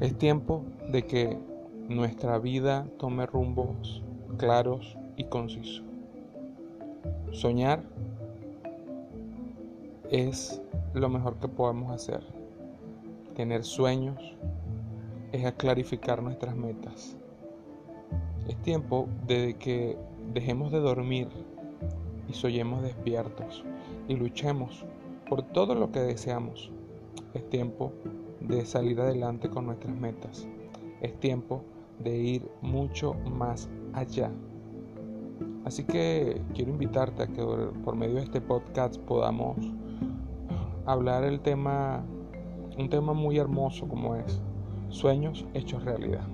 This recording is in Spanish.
Es tiempo de que nuestra vida tome rumbos claros y concisos. Soñar es lo mejor que podemos hacer. Tener sueños es clarificar nuestras metas. Es tiempo de que dejemos de dormir y soñemos despiertos y luchemos por todo lo que deseamos. Es tiempo de salir adelante con nuestras metas. Es tiempo de ir mucho más allá. Así que quiero invitarte a que por medio de este podcast podamos hablar el tema, un tema muy hermoso como es sueños hechos realidad.